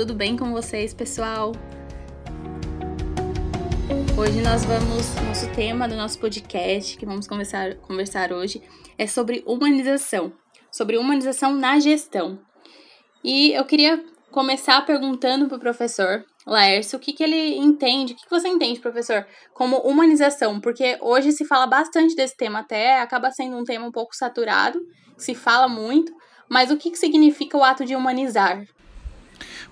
tudo bem com vocês, pessoal? Hoje nós vamos, nosso tema do nosso podcast, que vamos conversar, conversar hoje, é sobre humanização, sobre humanização na gestão. E eu queria começar perguntando para o professor Laércio o que, que ele entende, o que, que você entende, professor, como humanização, porque hoje se fala bastante desse tema, até acaba sendo um tema um pouco saturado, se fala muito, mas o que, que significa o ato de humanizar?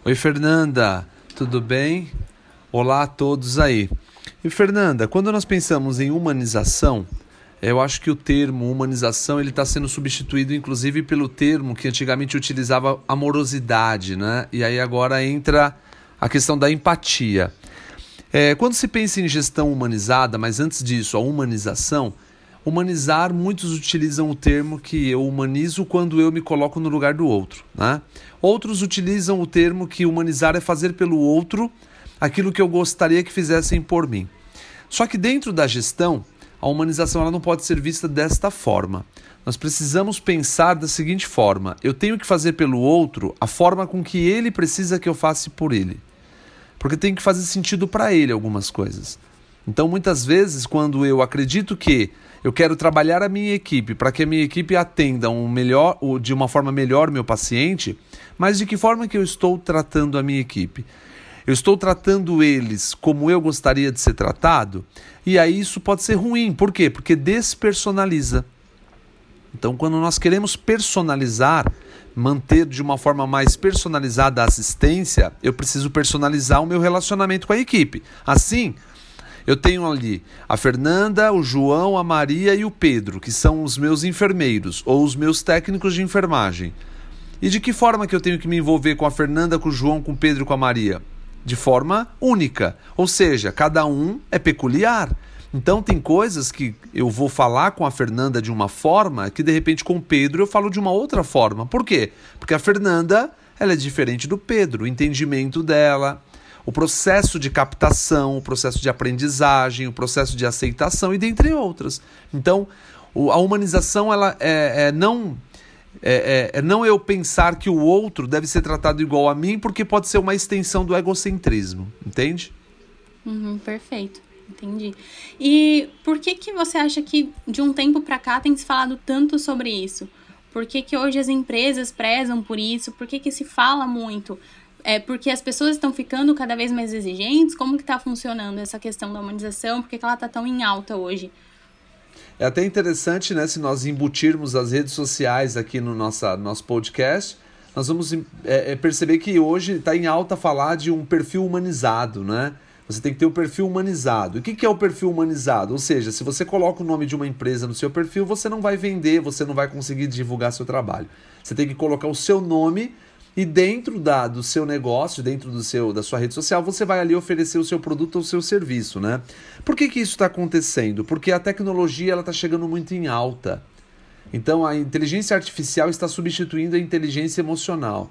Oi, Fernanda, tudo bem? Olá a todos aí. E Fernanda, quando nós pensamos em humanização, eu acho que o termo humanização ele está sendo substituído, inclusive, pelo termo que antigamente utilizava amorosidade, né? E aí agora entra a questão da empatia. É, quando se pensa em gestão humanizada, mas antes disso, a humanização, humanizar, muitos utilizam o termo que eu humanizo quando eu me coloco no lugar do outro. Né? Outros utilizam o termo que humanizar é fazer pelo outro aquilo que eu gostaria que fizessem por mim. Só que dentro da gestão, a humanização ela não pode ser vista desta forma. Nós precisamos pensar da seguinte forma: eu tenho que fazer pelo outro a forma com que ele precisa que eu faça por ele. Porque tem que fazer sentido para ele algumas coisas. Então, muitas vezes, quando eu acredito que eu quero trabalhar a minha equipe para que a minha equipe atenda um melhor, de uma forma melhor meu paciente, mas de que forma que eu estou tratando a minha equipe? Eu estou tratando eles como eu gostaria de ser tratado, e aí isso pode ser ruim. Por quê? Porque despersonaliza. Então, quando nós queremos personalizar, manter de uma forma mais personalizada a assistência, eu preciso personalizar o meu relacionamento com a equipe. Assim, eu tenho ali a Fernanda, o João, a Maria e o Pedro, que são os meus enfermeiros ou os meus técnicos de enfermagem. E de que forma que eu tenho que me envolver com a Fernanda, com o João, com o Pedro e com a Maria? de forma única. Ou seja, cada um é peculiar. Então tem coisas que eu vou falar com a Fernanda de uma forma que de repente com o Pedro eu falo de uma outra forma. Por quê? Porque a Fernanda ela é diferente do Pedro, o entendimento dela, o processo de captação, o processo de aprendizagem, o processo de aceitação e dentre outras. Então a humanização ela é, é não é, é, é, não eu pensar que o outro deve ser tratado igual a mim, porque pode ser uma extensão do egocentrismo, entende? Uhum, perfeito, entendi. E por que que você acha que de um tempo para cá tem se falado tanto sobre isso? Por que, que hoje as empresas prezam por isso? Por que, que se fala muito? É porque as pessoas estão ficando cada vez mais exigentes? Como que está funcionando essa questão da humanização? Por que, que ela está tão em alta hoje? É até interessante, né, se nós embutirmos as redes sociais aqui no nossa, nosso podcast, nós vamos é, é, perceber que hoje está em alta falar de um perfil humanizado, né? Você tem que ter o um perfil humanizado. E o que, que é o perfil humanizado? Ou seja, se você coloca o nome de uma empresa no seu perfil, você não vai vender, você não vai conseguir divulgar seu trabalho. Você tem que colocar o seu nome e dentro da, do seu negócio, dentro do seu, da sua rede social, você vai ali oferecer o seu produto ou o seu serviço, né? Por que, que isso está acontecendo? Porque a tecnologia está chegando muito em alta. Então a inteligência artificial está substituindo a inteligência emocional.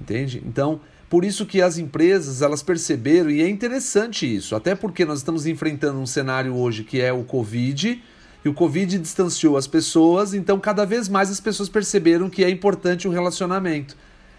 Entende? Então, por isso que as empresas elas perceberam, e é interessante isso, até porque nós estamos enfrentando um cenário hoje que é o Covid, e o Covid distanciou as pessoas, então cada vez mais as pessoas perceberam que é importante o relacionamento.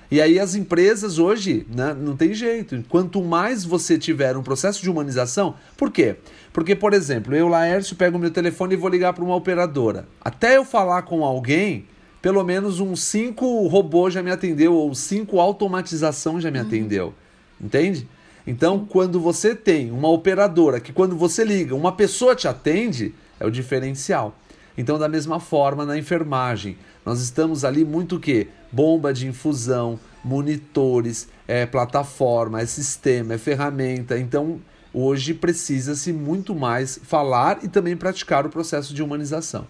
E aí as empresas hoje, né, não tem jeito. Quanto mais você tiver um processo de humanização, por quê? Porque, por exemplo, eu, Laércio, pego o meu telefone e vou ligar para uma operadora. Até eu falar com alguém, pelo menos uns cinco robôs já me atendeu, ou cinco automatização já me uhum. atendeu. Entende? Então, quando você tem uma operadora que quando você liga, uma pessoa te atende, é o diferencial. Então, da mesma forma, na enfermagem, nós estamos ali muito o quê? Bomba de infusão, monitores, é plataforma, é sistema, é ferramenta. Então, hoje precisa-se muito mais falar e também praticar o processo de humanização.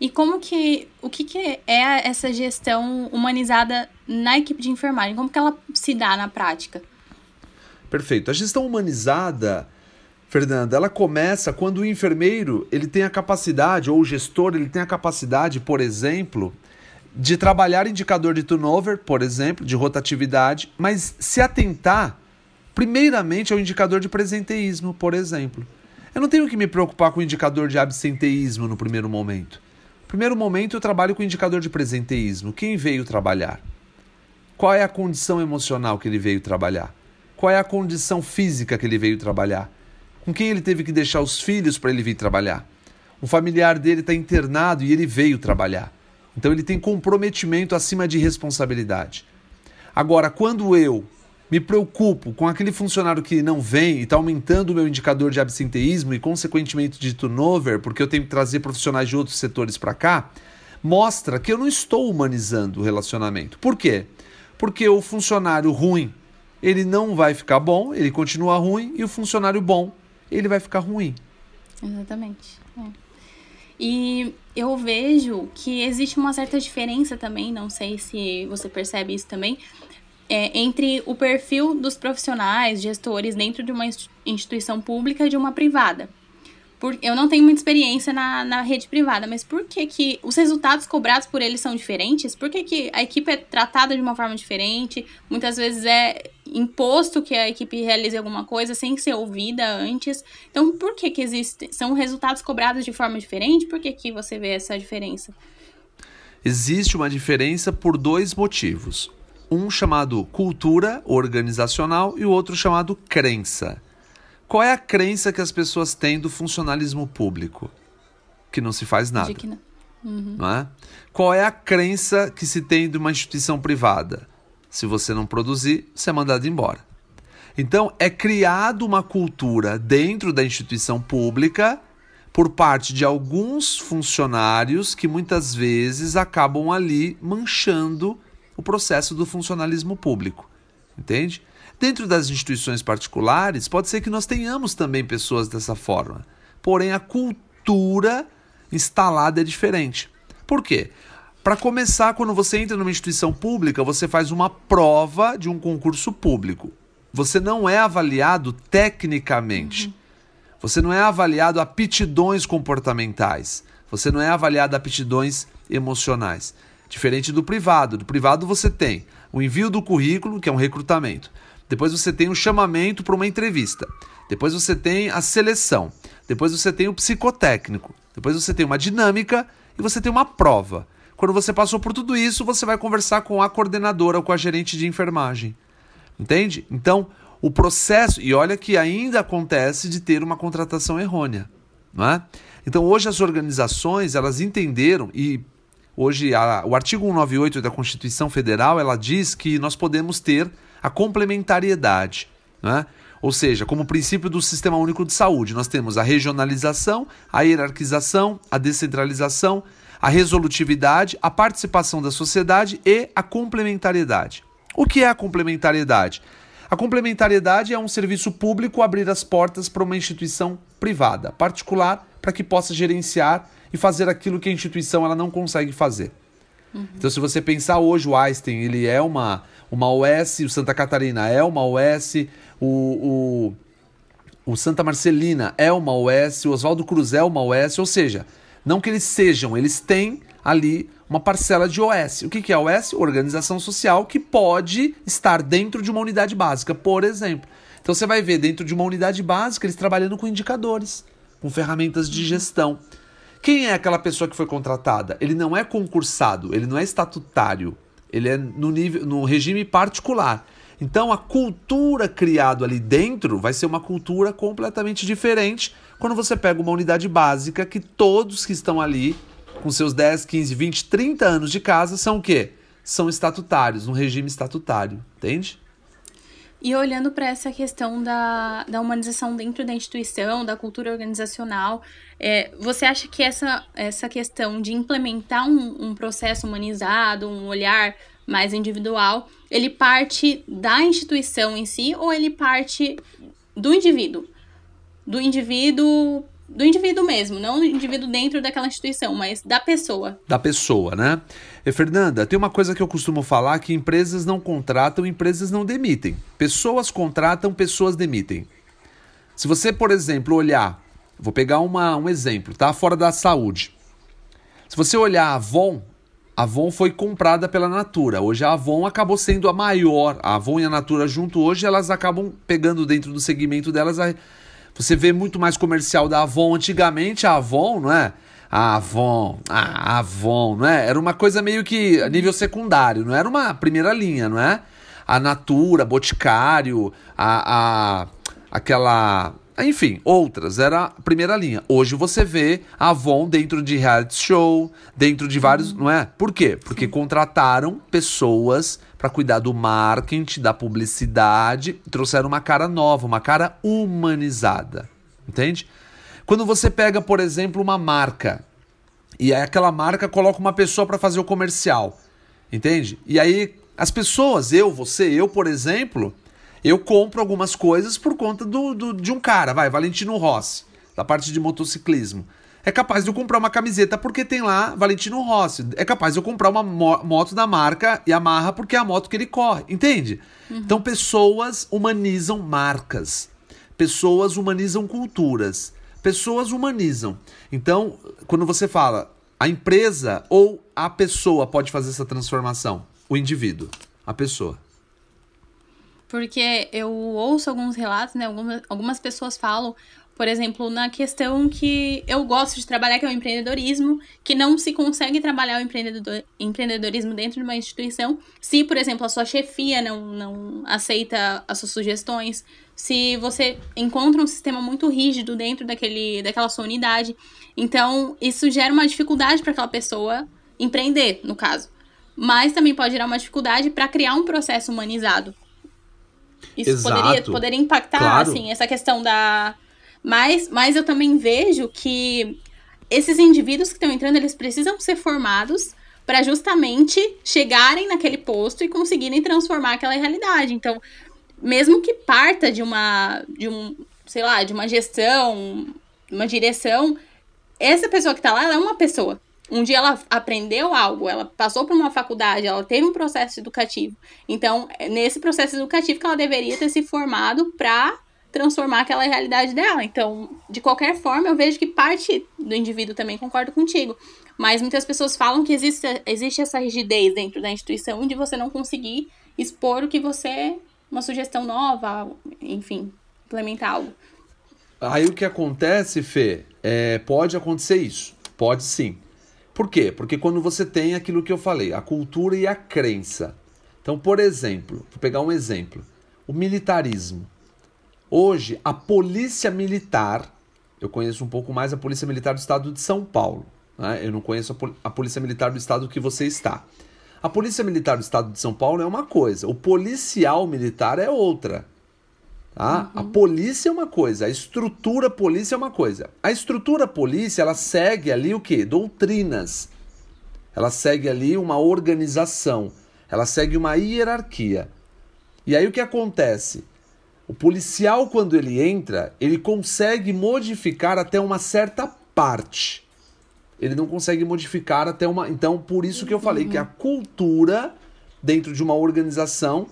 E como que o que, que é essa gestão humanizada na equipe de enfermagem? Como que ela se dá na prática? Perfeito. A gestão humanizada Fernanda, ela começa quando o enfermeiro ele tem a capacidade, ou o gestor ele tem a capacidade, por exemplo, de trabalhar indicador de turnover, por exemplo, de rotatividade, mas se atentar primeiramente ao indicador de presenteísmo, por exemplo. Eu não tenho que me preocupar com o indicador de absenteísmo no primeiro momento. No primeiro momento eu trabalho com o indicador de presenteísmo. Quem veio trabalhar? Qual é a condição emocional que ele veio trabalhar? Qual é a condição física que ele veio trabalhar? Com quem ele teve que deixar os filhos para ele vir trabalhar? Um familiar dele está internado e ele veio trabalhar. Então ele tem comprometimento acima de responsabilidade. Agora, quando eu me preocupo com aquele funcionário que não vem e está aumentando o meu indicador de absenteísmo e, consequentemente, de turnover, porque eu tenho que trazer profissionais de outros setores para cá, mostra que eu não estou humanizando o relacionamento. Por quê? Porque o funcionário ruim, ele não vai ficar bom, ele continua ruim, e o funcionário bom, ele vai ficar ruim. Exatamente. É. E eu vejo que existe uma certa diferença também, não sei se você percebe isso também, é, entre o perfil dos profissionais, gestores dentro de uma instituição pública e de uma privada. Por, eu não tenho muita experiência na, na rede privada, mas por que, que os resultados cobrados por eles são diferentes? Por que, que a equipe é tratada de uma forma diferente? Muitas vezes é imposto que a equipe realize alguma coisa sem ser ouvida antes. Então, por que, que existe, são resultados cobrados de forma diferente? Por que, que você vê essa diferença? Existe uma diferença por dois motivos. Um chamado cultura organizacional e o outro chamado crença. Qual é a crença que as pessoas têm do funcionalismo público? Que não se faz nada. Uhum. não é? Qual é a crença que se tem de uma instituição privada? Se você não produzir, você é mandado embora. Então, é criado uma cultura dentro da instituição pública por parte de alguns funcionários que muitas vezes acabam ali manchando o processo do funcionalismo público. Entende? Dentro das instituições particulares, pode ser que nós tenhamos também pessoas dessa forma. Porém, a cultura instalada é diferente. Por quê? Para começar, quando você entra numa instituição pública, você faz uma prova de um concurso público. Você não é avaliado tecnicamente. Uhum. Você não é avaliado aptidões comportamentais. Você não é avaliado aptidões emocionais. Diferente do privado. Do privado você tem o envio do currículo, que é um recrutamento. Depois você tem o chamamento para uma entrevista. Depois você tem a seleção. Depois você tem o psicotécnico. Depois você tem uma dinâmica e você tem uma prova. Quando você passou por tudo isso, você vai conversar com a coordenadora ou com a gerente de enfermagem. Entende? Então, o processo, e olha que ainda acontece de ter uma contratação errônea, não é? Então, hoje as organizações, elas entenderam e hoje a, o artigo 198 da Constituição Federal, ela diz que nós podemos ter a complementariedade. Né? Ou seja, como princípio do Sistema Único de Saúde, nós temos a regionalização, a hierarquização, a descentralização, a resolutividade, a participação da sociedade e a complementariedade. O que é a complementariedade? A complementariedade é um serviço público abrir as portas para uma instituição privada, particular, para que possa gerenciar e fazer aquilo que a instituição ela não consegue fazer. Uhum. Então, se você pensar hoje, o Einstein ele é uma, uma OS, o Santa Catarina é uma OS, o, o, o Santa Marcelina é uma OS, o Oswaldo Cruz é uma OS, ou seja, não que eles sejam, eles têm ali uma parcela de OS. O que, é OS? Organização social que pode estar dentro de uma unidade básica, por exemplo. Então você vai ver dentro de uma unidade básica eles trabalhando com indicadores, com ferramentas de gestão. Quem é aquela pessoa que foi contratada? Ele não é concursado, ele não é estatutário, ele é no, nível, no regime particular. Então a cultura criada ali dentro vai ser uma cultura completamente diferente quando você pega uma unidade básica que todos que estão ali, com seus 10, 15, 20, 30 anos de casa, são o quê? São estatutários, um regime estatutário, entende? E olhando para essa questão da, da humanização dentro da instituição, da cultura organizacional, é, você acha que essa, essa questão de implementar um, um processo humanizado, um olhar mais individual, ele parte da instituição em si ou ele parte do indivíduo? Do indivíduo do indivíduo mesmo, não do indivíduo dentro daquela instituição, mas da pessoa. Da pessoa, né? E, Fernanda, tem uma coisa que eu costumo falar que empresas não contratam, empresas não demitem. Pessoas contratam, pessoas demitem. Se você, por exemplo, olhar, vou pegar uma, um exemplo, tá? Fora da saúde. Se você olhar a Avon, a Avon foi comprada pela Natura. Hoje a Avon acabou sendo a maior. A Avon e a Natura junto hoje, elas acabam pegando dentro do segmento delas a você vê muito mais comercial da Avon. Antigamente a Avon, não é? a Avon, a Avon, não é? Era uma coisa meio que a nível secundário, não era uma primeira linha, não é? A Natura, Boticário, a, a aquela enfim, outras, era a primeira linha. Hoje você vê a Avon dentro de reality show, dentro de vários, não é? Por quê? Porque contrataram pessoas para cuidar do marketing, da publicidade, trouxeram uma cara nova, uma cara humanizada. Entende? Quando você pega, por exemplo, uma marca e aí aquela marca coloca uma pessoa para fazer o comercial, entende? E aí as pessoas, eu, você, eu, por exemplo, eu compro algumas coisas por conta do, do, de um cara, vai, Valentino Rossi, da parte de motociclismo. É capaz de eu comprar uma camiseta porque tem lá Valentino Rossi. É capaz de eu comprar uma mo moto da marca Yamaha porque é a moto que ele corre. Entende? Uhum. Então, pessoas humanizam marcas. Pessoas humanizam culturas. Pessoas humanizam. Então, quando você fala a empresa ou a pessoa pode fazer essa transformação? O indivíduo, a pessoa. Porque eu ouço alguns relatos, né? Algumas, algumas pessoas falam, por exemplo, na questão que eu gosto de trabalhar, que é o empreendedorismo, que não se consegue trabalhar o empreendedor, empreendedorismo dentro de uma instituição se, por exemplo, a sua chefia não, não aceita as suas sugestões, se você encontra um sistema muito rígido dentro daquele, daquela sua unidade. Então, isso gera uma dificuldade para aquela pessoa empreender, no caso. Mas também pode gerar uma dificuldade para criar um processo humanizado. Isso Exato. poderia, poderia impactar, claro. assim, essa questão da. Mas, mas eu também vejo que esses indivíduos que estão entrando, eles precisam ser formados para justamente chegarem naquele posto e conseguirem transformar aquela realidade. Então, mesmo que parta de uma, de um, sei lá, de uma gestão, uma direção, essa pessoa que está lá, ela é uma pessoa um dia ela aprendeu algo, ela passou por uma faculdade, ela teve um processo educativo. Então, é nesse processo educativo que ela deveria ter se formado para transformar aquela realidade dela. Então, de qualquer forma, eu vejo que parte do indivíduo também concordo contigo. Mas muitas pessoas falam que existe, existe essa rigidez dentro da instituição de você não conseguir expor o que você. uma sugestão nova, enfim, implementar algo. Aí o que acontece, Fê, é, pode acontecer isso. Pode sim. Por quê? Porque quando você tem aquilo que eu falei, a cultura e a crença. Então, por exemplo, vou pegar um exemplo: o militarismo. Hoje, a polícia militar, eu conheço um pouco mais a polícia militar do estado de São Paulo. Né? Eu não conheço a, pol a polícia militar do estado que você está. A polícia militar do estado de São Paulo é uma coisa, o policial militar é outra. Tá? Uhum. A polícia é uma coisa, a estrutura polícia é uma coisa. A estrutura polícia, ela segue ali o que? Doutrinas. Ela segue ali uma organização. Ela segue uma hierarquia. E aí o que acontece? O policial, quando ele entra, ele consegue modificar até uma certa parte. Ele não consegue modificar até uma. Então, por isso que eu falei uhum. que a cultura dentro de uma organização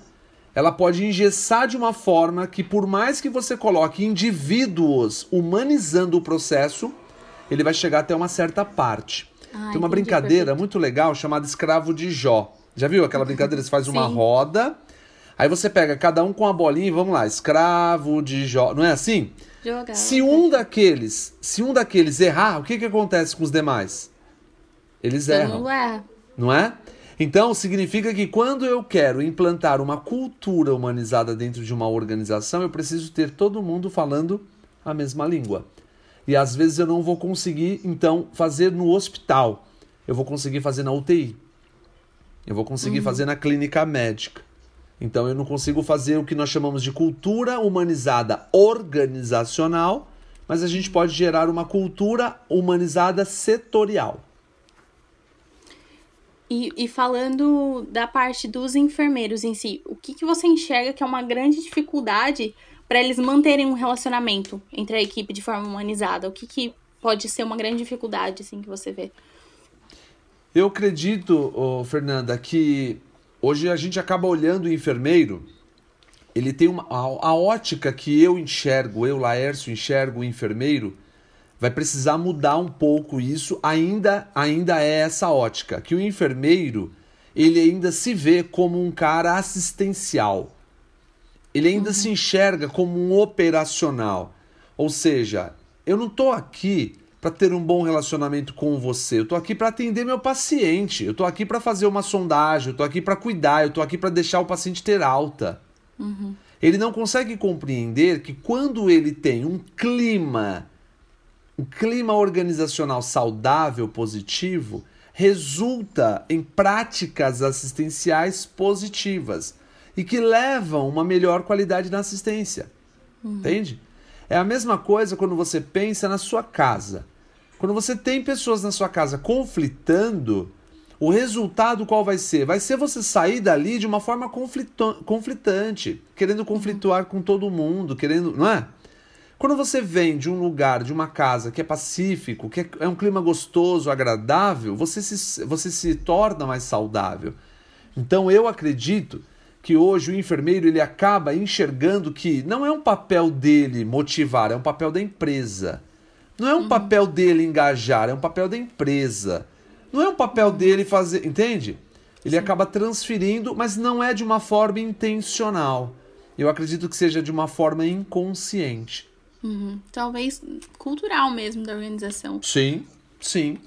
ela pode engessar de uma forma que, por mais que você coloque indivíduos humanizando o processo, ele vai chegar até uma certa parte. Ah, Tem uma brincadeira perfeito. muito legal chamada escravo de Jó. Já viu aquela brincadeira? Você faz uma roda, aí você pega cada um com a bolinha e vamos lá, escravo de Jó. Não é assim? Jogar. Se um daqueles, se um daqueles errar, o que, que acontece com os demais? Eles erram. Não é. Não é? Então, significa que quando eu quero implantar uma cultura humanizada dentro de uma organização, eu preciso ter todo mundo falando a mesma língua. E às vezes eu não vou conseguir, então, fazer no hospital. Eu vou conseguir fazer na UTI. Eu vou conseguir uhum. fazer na clínica médica. Então, eu não consigo fazer o que nós chamamos de cultura humanizada organizacional, mas a gente pode gerar uma cultura humanizada setorial. E, e, falando da parte dos enfermeiros em si, o que, que você enxerga que é uma grande dificuldade para eles manterem um relacionamento entre a equipe de forma humanizada? O que, que pode ser uma grande dificuldade assim que você vê? Eu acredito, oh, Fernanda, que hoje a gente acaba olhando o enfermeiro, ele tem uma a, a ótica que eu enxergo, eu Laércio enxergo o enfermeiro, vai precisar mudar um pouco isso, ainda ainda é essa ótica, que o enfermeiro, ele ainda se vê como um cara assistencial. Ele ainda uhum. se enxerga como um operacional. Ou seja, eu não estou aqui para ter um bom relacionamento com você. Eu estou aqui para atender meu paciente. Eu estou aqui para fazer uma sondagem. Eu estou aqui para cuidar. Eu estou aqui para deixar o paciente ter alta. Uhum. Ele não consegue compreender que quando ele tem um clima, um clima organizacional saudável, positivo, resulta em práticas assistenciais positivas e que levam uma melhor qualidade na assistência. Uhum. Entende? É a mesma coisa quando você pensa na sua casa. Quando você tem pessoas na sua casa conflitando, o resultado qual vai ser? Vai ser você sair dali de uma forma conflitante, querendo conflituar com todo mundo, querendo, não é? Quando você vem de um lugar, de uma casa que é pacífico, que é um clima gostoso, agradável, você se, você se torna mais saudável. Então eu acredito que hoje o enfermeiro ele acaba enxergando que não é um papel dele motivar, é um papel da empresa. Não é um uhum. papel dele engajar, é um papel da empresa. Não é um papel dele fazer, entende? Ele Sim. acaba transferindo, mas não é de uma forma intencional. Eu acredito que seja de uma forma inconsciente. Uhum. Talvez cultural mesmo da organização. Sim, sim,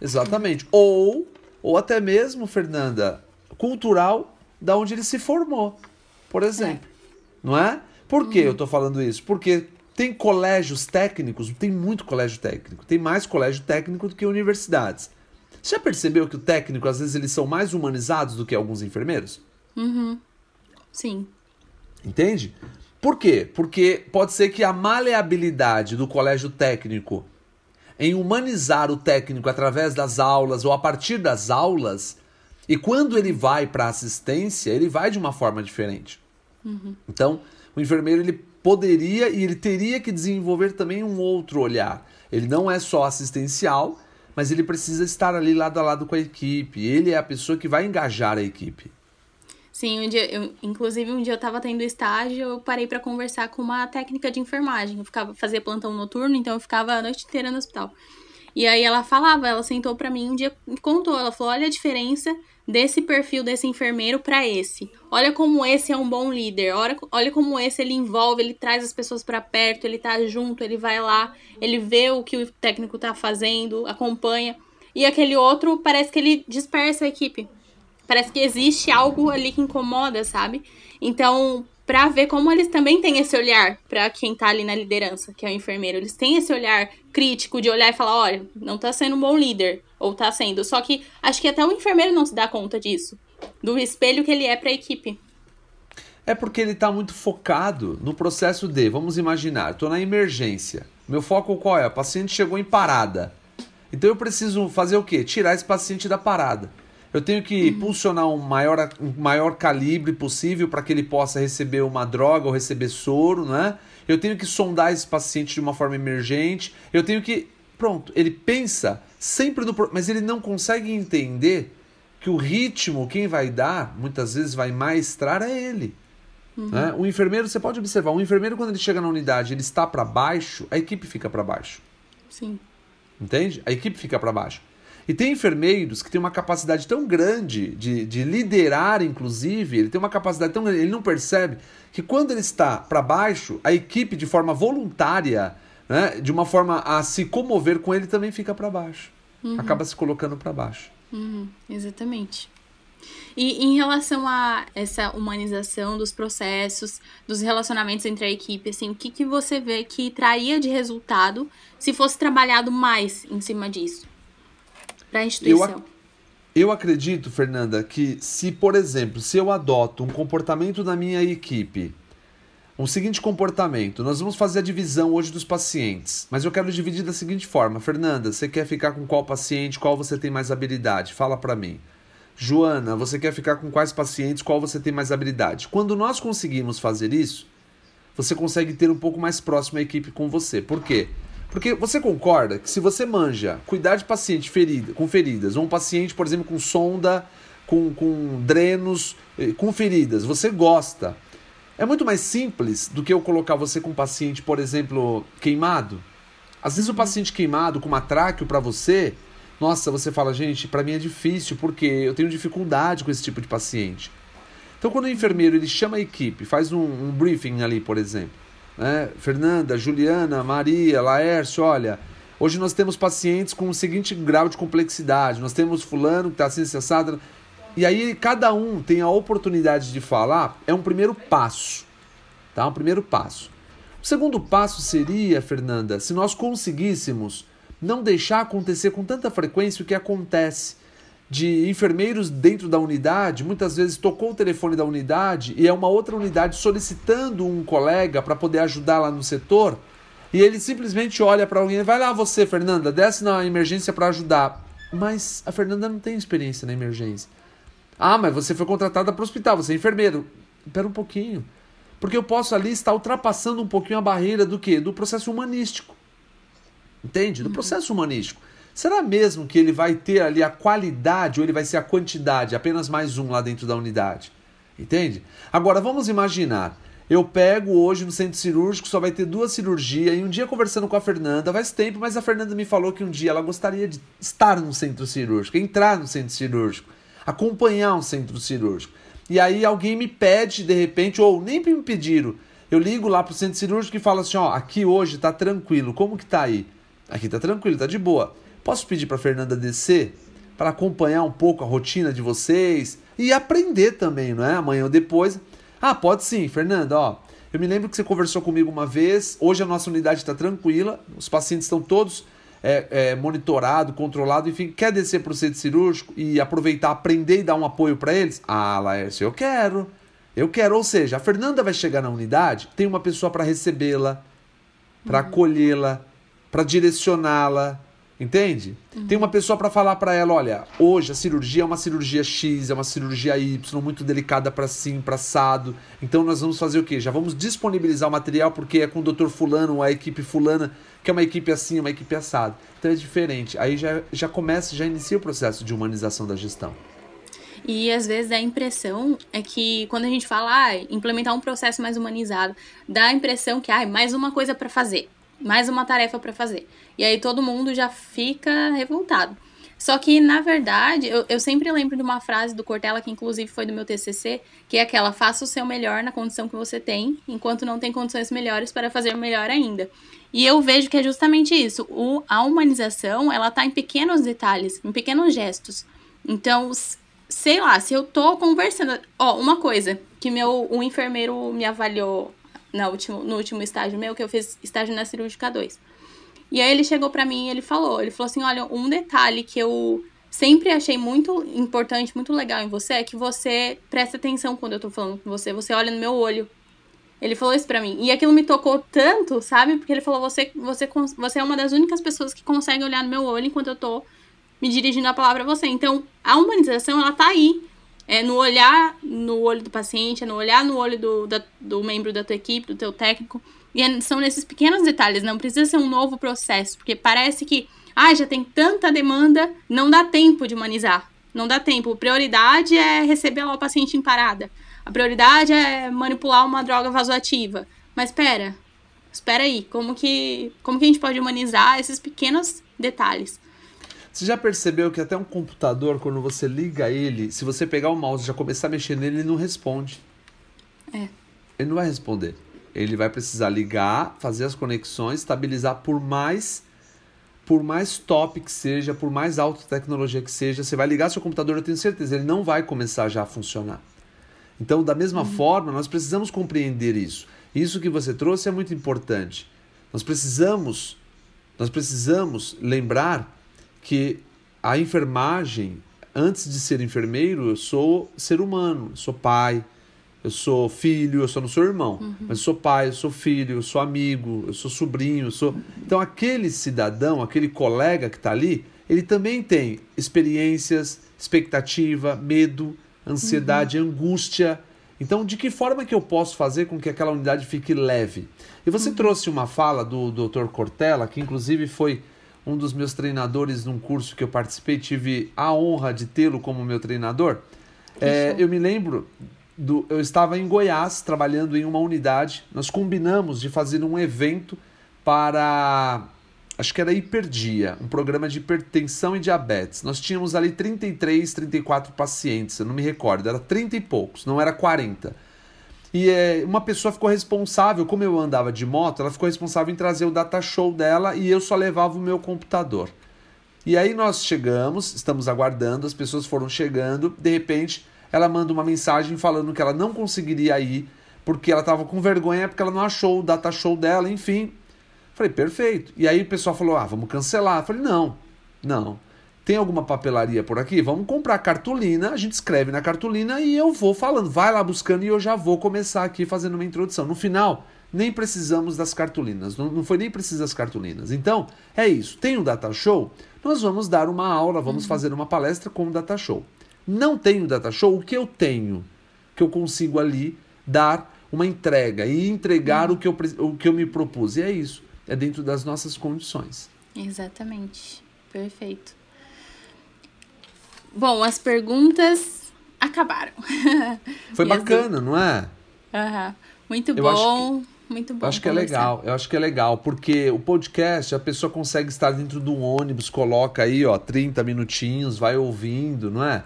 exatamente. Ou, ou até mesmo, Fernanda, cultural da onde ele se formou, por exemplo. É. Não é? Por que uhum. eu estou falando isso? Porque tem colégios técnicos, tem muito colégio técnico, tem mais colégio técnico do que universidades. Você já percebeu que o técnico, às vezes, eles são mais humanizados do que alguns enfermeiros? Uhum. Sim. Entende? Por quê? Porque pode ser que a maleabilidade do colégio técnico em humanizar o técnico através das aulas ou a partir das aulas, e quando ele vai para assistência, ele vai de uma forma diferente. Uhum. Então, o enfermeiro ele poderia e ele teria que desenvolver também um outro olhar. Ele não é só assistencial, mas ele precisa estar ali lado a lado com a equipe. Ele é a pessoa que vai engajar a equipe. Sim, um dia, eu, inclusive um dia eu estava tendo estágio, eu parei para conversar com uma técnica de enfermagem. Eu ficava fazia plantão noturno, então eu ficava a noite inteira no hospital. E aí ela falava, ela sentou para mim um dia e contou, ela falou: "Olha a diferença desse perfil desse enfermeiro para esse. Olha como esse é um bom líder. Olha, olha como esse ele envolve, ele traz as pessoas para perto, ele tá junto, ele vai lá, ele vê o que o técnico tá fazendo, acompanha. E aquele outro parece que ele dispersa a equipe. Parece que existe algo ali que incomoda, sabe? Então, para ver como eles também têm esse olhar para quem tá ali na liderança, que é o enfermeiro. Eles têm esse olhar crítico de olhar e falar, olha, não tá sendo um bom líder, ou tá sendo. Só que acho que até o enfermeiro não se dá conta disso, do espelho que ele é para a equipe. É porque ele tá muito focado no processo de, vamos imaginar, tô na emergência. Meu foco qual é? O paciente chegou em parada. Então eu preciso fazer o quê? Tirar esse paciente da parada. Eu tenho que uhum. pulsionar um maior, um maior calibre possível para que ele possa receber uma droga ou receber soro, né? Eu tenho que sondar esse paciente de uma forma emergente. Eu tenho que. Pronto, ele pensa sempre no. Mas ele não consegue entender que o ritmo, quem vai dar, muitas vezes vai maestrar é ele. Uhum. Né? O enfermeiro, você pode observar, um enfermeiro, quando ele chega na unidade, ele está para baixo, a equipe fica para baixo. Sim. Entende? A equipe fica para baixo. E tem enfermeiros que têm uma capacidade tão grande de, de liderar, inclusive, ele tem uma capacidade tão grande, ele não percebe que quando ele está para baixo, a equipe, de forma voluntária, né, de uma forma a se comover com ele, também fica para baixo. Uhum. Acaba se colocando para baixo. Uhum, exatamente. E em relação a essa humanização dos processos, dos relacionamentos entre a equipe, assim, o que, que você vê que traria de resultado se fosse trabalhado mais em cima disso? Para a instituição? Eu, eu acredito, Fernanda, que se, por exemplo, se eu adoto um comportamento na minha equipe, o um seguinte comportamento, nós vamos fazer a divisão hoje dos pacientes, mas eu quero dividir da seguinte forma, Fernanda, você quer ficar com qual paciente, qual você tem mais habilidade? Fala para mim. Joana, você quer ficar com quais pacientes, qual você tem mais habilidade? Quando nós conseguimos fazer isso, você consegue ter um pouco mais próximo a equipe com você. Por quê? Porque você concorda que se você manja cuidar de paciente ferida, com feridas, ou um paciente, por exemplo, com sonda, com, com drenos, eh, com feridas, você gosta. É muito mais simples do que eu colocar você com um paciente, por exemplo, queimado. Às vezes o paciente queimado com uma tráqueo para você, nossa, você fala, gente, para mim é difícil porque eu tenho dificuldade com esse tipo de paciente. Então quando o enfermeiro ele chama a equipe, faz um, um briefing ali, por exemplo, né? Fernanda, Juliana, Maria, Laércio, olha, Hoje nós temos pacientes com o seguinte grau de complexidade. Nós temos fulano que está assim, cessado. E aí cada um tem a oportunidade de falar. É um primeiro passo. Tá? Um primeiro passo. O segundo passo seria, Fernanda, se nós conseguíssemos não deixar acontecer com tanta frequência o que acontece de enfermeiros dentro da unidade, muitas vezes tocou o telefone da unidade e é uma outra unidade solicitando um colega para poder ajudar lá no setor e ele simplesmente olha para alguém, vai lá você, Fernanda, desce na emergência para ajudar. Mas a Fernanda não tem experiência na emergência. Ah, mas você foi contratada para o hospital, você é enfermeiro. Espera um pouquinho. Porque eu posso ali estar ultrapassando um pouquinho a barreira do quê? Do processo humanístico. Entende? Do uhum. processo humanístico. Será mesmo que ele vai ter ali a qualidade ou ele vai ser a quantidade, apenas mais um lá dentro da unidade? Entende? Agora vamos imaginar eu pego hoje no centro cirúrgico, só vai ter duas cirurgias, e um dia conversando com a Fernanda, faz tempo, mas a Fernanda me falou que um dia ela gostaria de estar no centro cirúrgico, entrar no centro cirúrgico, acompanhar um centro cirúrgico. E aí alguém me pede, de repente, ou nem me pediram, eu ligo lá pro centro cirúrgico e falo assim, ó, aqui hoje tá tranquilo, como que tá aí? Aqui tá tranquilo, tá de boa. Posso pedir pra Fernanda descer? para acompanhar um pouco a rotina de vocês e aprender também, não é? Amanhã ou depois ah, pode sim, Fernanda, ó. Eu me lembro que você conversou comigo uma vez. Hoje a nossa unidade está tranquila, os pacientes estão todos é, é, monitorados, controlados, enfim. Quer descer para o centro cirúrgico e aproveitar, aprender e dar um apoio para eles? Ah, Laércio, eu quero. Eu quero. Ou seja, a Fernanda vai chegar na unidade, tem uma pessoa para recebê-la, para uhum. acolhê-la, para direcioná-la, Entende? Uhum. Tem uma pessoa para falar para ela, olha, hoje a cirurgia é uma cirurgia X, é uma cirurgia Y, muito delicada para sim, para assado. Então nós vamos fazer o quê? Já vamos disponibilizar o material porque é com o doutor fulano, a equipe fulana, que é uma equipe assim, uma equipe assado. Então é diferente. Aí já, já começa, já inicia o processo de humanização da gestão. E às vezes a impressão é que quando a gente fala ah, implementar um processo mais humanizado, dá a impressão que ah, mais uma coisa para fazer mais uma tarefa para fazer. E aí todo mundo já fica revoltado. Só que, na verdade, eu, eu sempre lembro de uma frase do Cortella, que inclusive foi do meu TCC, que é aquela: faça o seu melhor na condição que você tem, enquanto não tem condições melhores para fazer melhor ainda. E eu vejo que é justamente isso. O, a humanização, ela tá em pequenos detalhes, em pequenos gestos. Então, sei lá, se eu tô conversando. Ó, uma coisa que meu, o enfermeiro me avaliou no último, no último estágio meu, que eu fiz estágio na cirúrgica 2. E aí ele chegou para mim e ele falou, ele falou assim, olha, um detalhe que eu sempre achei muito importante, muito legal em você é que você presta atenção quando eu tô falando com você, você olha no meu olho. Ele falou isso pra mim. E aquilo me tocou tanto, sabe? Porque ele falou, você, você, você é uma das únicas pessoas que consegue olhar no meu olho enquanto eu tô me dirigindo a palavra a você. Então, a humanização, ela tá aí é no olhar no olho do paciente, é no olhar no olho do, da, do membro da tua equipe, do teu técnico. E é, são nesses pequenos detalhes, não precisa ser um novo processo, porque parece que, ah, já tem tanta demanda, não dá tempo de humanizar. Não dá tempo. Prioridade é receber o paciente em parada. A prioridade é manipular uma droga vasoativa. Mas espera, espera aí, como que, como que a gente pode humanizar esses pequenos detalhes? Você já percebeu que até um computador, quando você liga ele, se você pegar o mouse e já começar a mexer nele, ele não responde. É. Ele não vai responder. Ele vai precisar ligar, fazer as conexões, estabilizar por mais por mais top que seja, por mais alta tecnologia que seja, você vai ligar seu computador, eu tenho certeza, ele não vai começar já a funcionar. Então, da mesma uhum. forma, nós precisamos compreender isso. Isso que você trouxe é muito importante. Nós precisamos nós precisamos lembrar que a enfermagem, antes de ser enfermeiro, eu sou ser humano, eu sou pai, eu sou filho, eu só não sou irmão, uhum. mas eu sou pai, eu sou filho, eu sou amigo, eu sou sobrinho, eu sou. Então aquele cidadão, aquele colega que está ali, ele também tem experiências, expectativa, medo, ansiedade, uhum. angústia. Então, de que forma que eu posso fazer com que aquela unidade fique leve? E você uhum. trouxe uma fala do Dr. Cortella, que inclusive foi um dos meus treinadores num curso que eu participei, tive a honra de tê-lo como meu treinador. É, eu me lembro, do, eu estava em Goiás trabalhando em uma unidade. Nós combinamos de fazer um evento para, acho que era hiperdia, um programa de hipertensão e diabetes. Nós tínhamos ali 33, 34 pacientes, eu não me recordo, era 30 e poucos, não era 40. E é, uma pessoa ficou responsável, como eu andava de moto, ela ficou responsável em trazer o data show dela e eu só levava o meu computador. E aí nós chegamos, estamos aguardando, as pessoas foram chegando, de repente ela manda uma mensagem falando que ela não conseguiria ir porque ela estava com vergonha porque ela não achou o data show dela, enfim. Falei, perfeito. E aí o pessoal falou: "Ah, vamos cancelar". falei: "Não. Não. Tem alguma papelaria por aqui? Vamos comprar cartolina, a gente escreve na cartolina e eu vou falando. Vai lá buscando e eu já vou começar aqui fazendo uma introdução. No final, nem precisamos das cartolinas. Não, não foi nem preciso das cartolinas. Então, é isso. Tem o data show? Nós vamos dar uma aula, vamos uhum. fazer uma palestra com o data show. Não tenho data show, o que eu tenho? Que eu consigo ali dar uma entrega e entregar uhum. o, que eu, o que eu me propus. E é isso. É dentro das nossas condições. Exatamente. Perfeito. Bom, as perguntas acabaram. Foi bacana, não é? Uhum. Muito eu bom. Muito bom. Eu acho que é legal, eu acho que é legal, porque o podcast a pessoa consegue estar dentro de um ônibus, coloca aí, ó, 30 minutinhos, vai ouvindo, não é?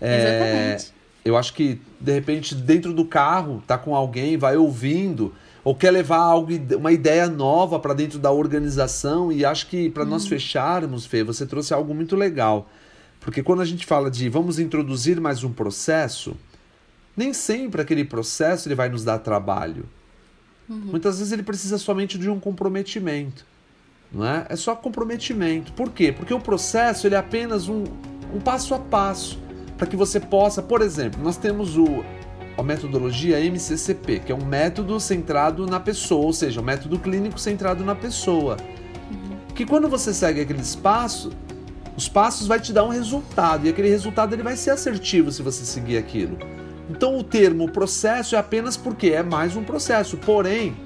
é Exatamente. Eu acho que, de repente, dentro do carro, tá com alguém, vai ouvindo, ou quer levar algo, uma ideia nova para dentro da organização, e acho que para hum. nós fecharmos, Fê, você trouxe algo muito legal. Porque quando a gente fala de vamos introduzir mais um processo, nem sempre aquele processo ele vai nos dar trabalho. Uhum. Muitas vezes ele precisa somente de um comprometimento. Não é? é só comprometimento. Por quê? Porque o processo ele é apenas um, um passo a passo para que você possa, por exemplo, nós temos o, a metodologia MCCP, que é um método centrado na pessoa, ou seja, um método clínico centrado na pessoa. Uhum. Que quando você segue aqueles passos, os passos vai te dar um resultado e aquele resultado ele vai ser assertivo se você seguir aquilo. Então o termo processo é apenas porque é mais um processo, porém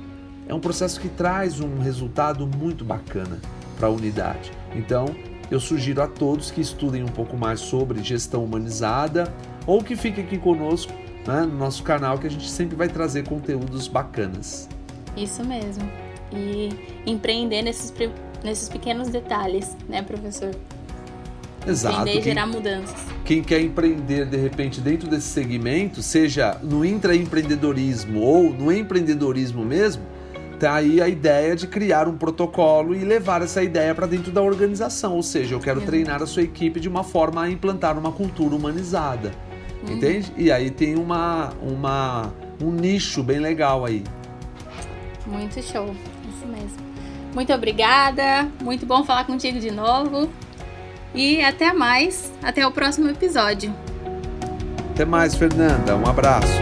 é um processo que traz um resultado muito bacana para a unidade. Então eu sugiro a todos que estudem um pouco mais sobre gestão humanizada ou que fiquem aqui conosco né, no nosso canal que a gente sempre vai trazer conteúdos bacanas. Isso mesmo. E empreender nesses, nesses pequenos detalhes, né, professor? Exato. Empreender e gerar mudanças. Quem quer empreender de repente dentro desse segmento, seja no intraempreendedorismo ou no empreendedorismo mesmo, tá aí a ideia de criar um protocolo e levar essa ideia para dentro da organização. Ou seja, eu quero uhum. treinar a sua equipe de uma forma a implantar uma cultura humanizada. Uhum. Entende? E aí tem uma, uma, um nicho bem legal aí. Muito show, isso mesmo. Muito obrigada, muito bom falar contigo de novo. E até mais, até o próximo episódio. Até mais, Fernanda. Um abraço.